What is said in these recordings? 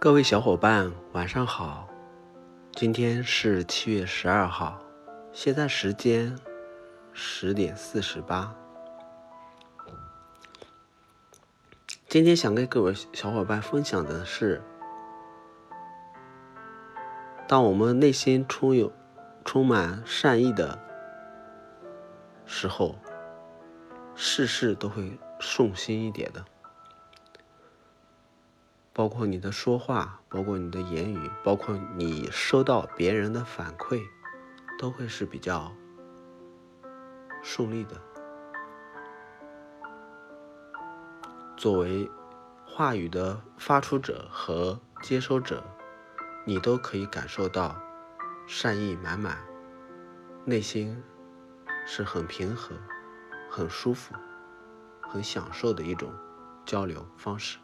各位小伙伴，晚上好！今天是七月十二号，现在时间十点四十八。今天想跟各位小伙伴分享的是，当我们内心充有充满善意的时候，事事都会顺心一点的。包括你的说话，包括你的言语，包括你收到别人的反馈，都会是比较顺利的。作为话语的发出者和接收者，你都可以感受到善意满满，内心是很平和、很舒服、很享受的一种交流方式。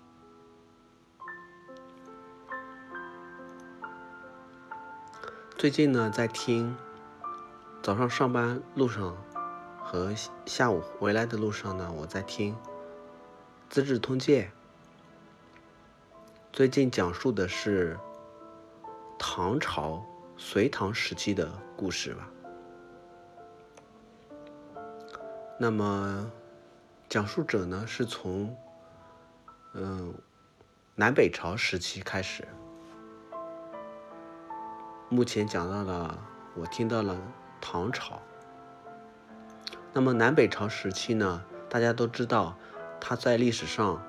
最近呢，在听早上上班路上和下午回来的路上呢，我在听《资治通鉴》。最近讲述的是唐朝隋唐时期的故事吧。那么，讲述者呢，是从嗯南北朝时期开始。目前讲到了，我听到了唐朝。那么南北朝时期呢？大家都知道，它在历史上，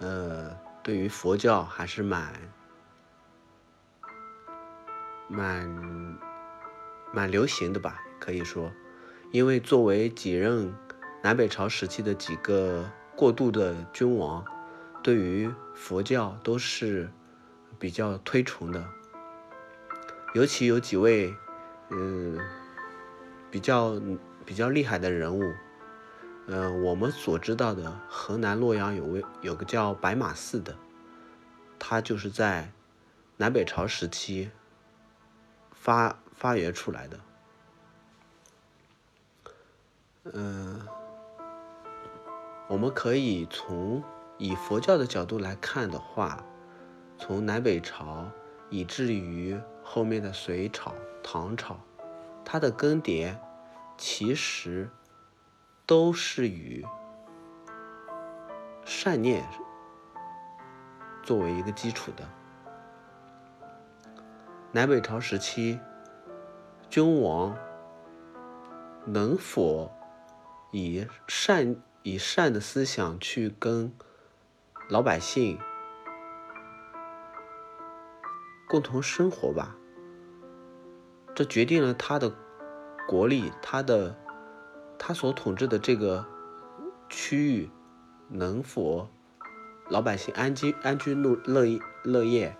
呃，对于佛教还是蛮、蛮、蛮流行的吧？可以说，因为作为几任南北朝时期的几个过渡的君王，对于佛教都是比较推崇的。尤其有几位，嗯，比较比较厉害的人物，嗯，我们所知道的河南洛阳有位有个叫白马寺的，他就是在南北朝时期发发源出来的。嗯，我们可以从以佛教的角度来看的话，从南北朝以至于。后面的隋朝、唐朝，它的更迭其实都是与善念作为一个基础的。南北朝时期，君王能否以善以善的思想去跟老百姓？共同生活吧，这决定了他的国力，他的他所统治的这个区域能否老百姓安居安居乐乐乐业，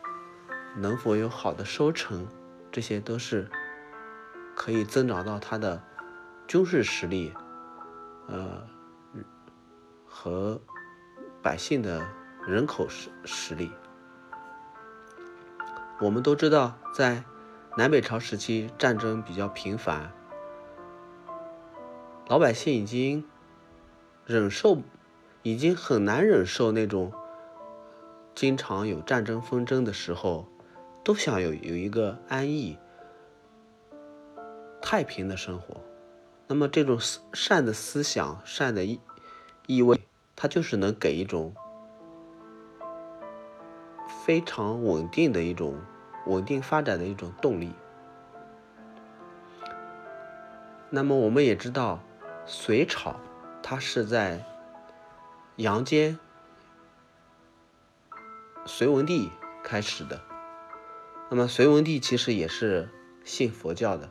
能否有好的收成，这些都是可以增长到他的军事实力，呃和百姓的人口实实力。我们都知道，在南北朝时期，战争比较频繁，老百姓已经忍受，已经很难忍受那种经常有战争纷争的时候，都想有有一个安逸、太平的生活。那么，这种善的思想、善的意意味，它就是能给一种。非常稳定的一种稳定发展的一种动力。那么我们也知道，隋朝它是在杨坚、隋文帝开始的。那么隋文帝其实也是信佛教的，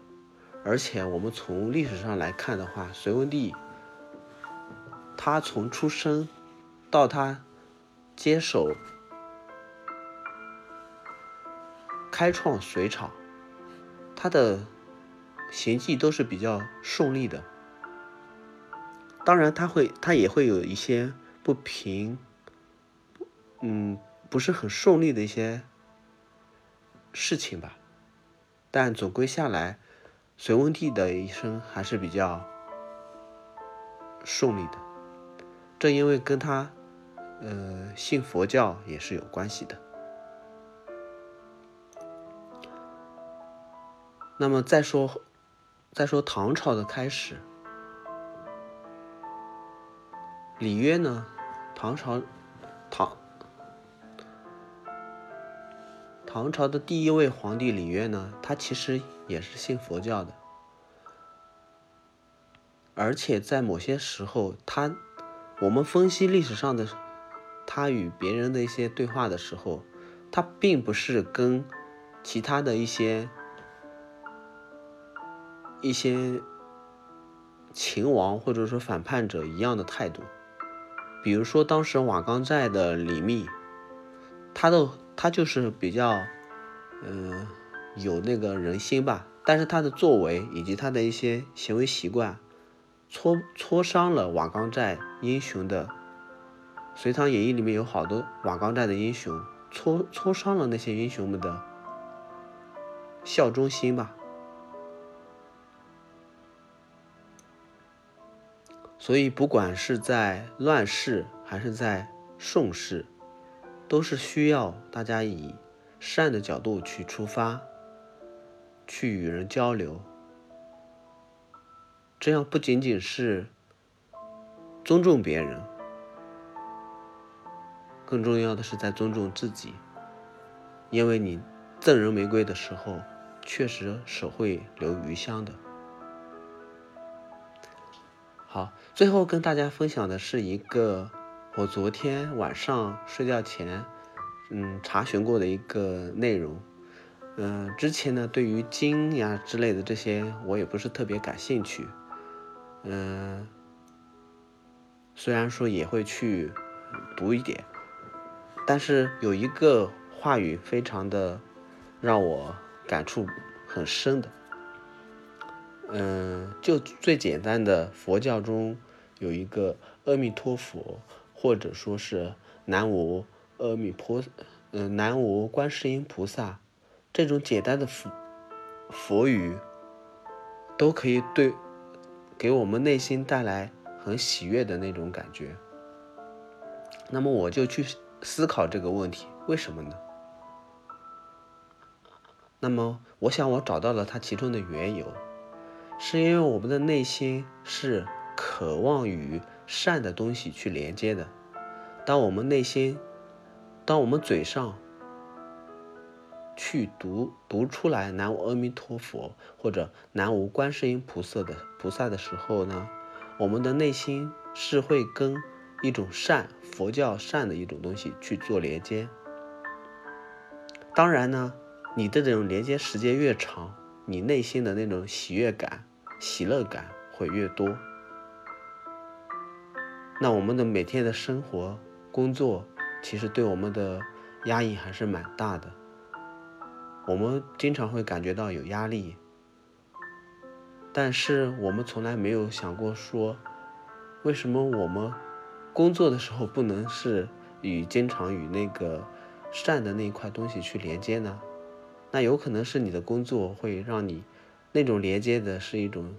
而且我们从历史上来看的话，隋文帝他从出生到他接手。开创隋朝，他的行迹都是比较顺利的。当然，他会，他也会有一些不平，嗯，不是很顺利的一些事情吧。但总归下来，隋文帝的一生还是比较顺利的。正因为跟他，呃，信佛教也是有关系的。那么再说，再说唐朝的开始，李约呢？唐朝，唐唐朝的第一位皇帝李约呢，他其实也是信佛教的，而且在某些时候，他我们分析历史上的他与别人的一些对话的时候，他并不是跟其他的一些。一些秦王或者说反叛者一样的态度，比如说当时瓦岗寨的李密，他的他就是比较，嗯，有那个人心吧，但是他的作为以及他的一些行为习惯，挫挫伤了瓦岗寨英雄的，《隋唐演义》里面有好多瓦岗寨的英雄，挫挫伤了那些英雄们的效忠心吧。所以，不管是在乱世还是在顺世，都是需要大家以善的角度去出发，去与人交流。这样不仅仅是尊重别人，更重要的是在尊重自己。因为你赠人玫瑰的时候，确实手会留余香的。好，最后跟大家分享的是一个我昨天晚上睡觉前，嗯，查询过的一个内容。嗯，之前呢，对于经呀之类的这些，我也不是特别感兴趣。嗯，虽然说也会去读一点，但是有一个话语非常的让我感触很深的。嗯，就最简单的佛教中有一个阿弥陀佛，或者说是南无阿弥陀，嗯，南无观世音菩萨，这种简单的佛佛语，都可以对给我们内心带来很喜悦的那种感觉。那么我就去思考这个问题，为什么呢？那么我想我找到了它其中的缘由。是因为我们的内心是渴望与善的东西去连接的。当我们内心，当我们嘴上去读读出来“南无阿弥陀佛”或者“南无观世音菩萨”的菩萨的时候呢，我们的内心是会跟一种善佛教善的一种东西去做连接。当然呢，你的这种连接时间越长，你内心的那种喜悦感。喜乐感会越多，那我们的每天的生活、工作，其实对我们的压抑还是蛮大的。我们经常会感觉到有压力，但是我们从来没有想过说，为什么我们工作的时候不能是与经常与那个善的那一块东西去连接呢？那有可能是你的工作会让你。那种连接的是一种，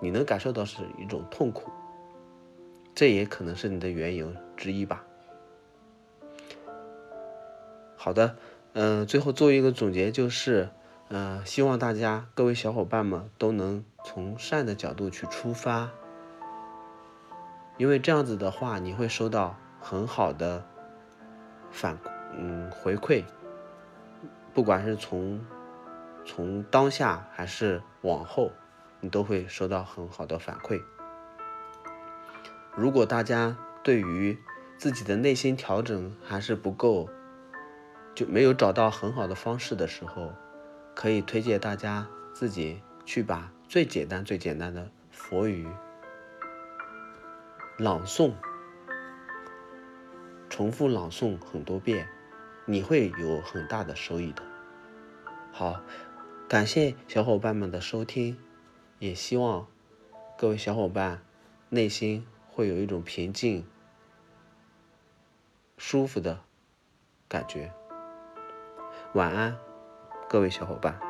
你能感受到是一种痛苦，这也可能是你的缘由之一吧。好的，嗯，最后做一个总结，就是，嗯，希望大家各位小伙伴们都能从善的角度去出发，因为这样子的话，你会收到很好的反，嗯，回馈，不管是从。从当下还是往后，你都会收到很好的反馈。如果大家对于自己的内心调整还是不够，就没有找到很好的方式的时候，可以推荐大家自己去把最简单、最简单的佛语朗诵，重复朗诵很多遍，你会有很大的收益的。好。感谢小伙伴们的收听，也希望各位小伙伴内心会有一种平静、舒服的感觉。晚安，各位小伙伴。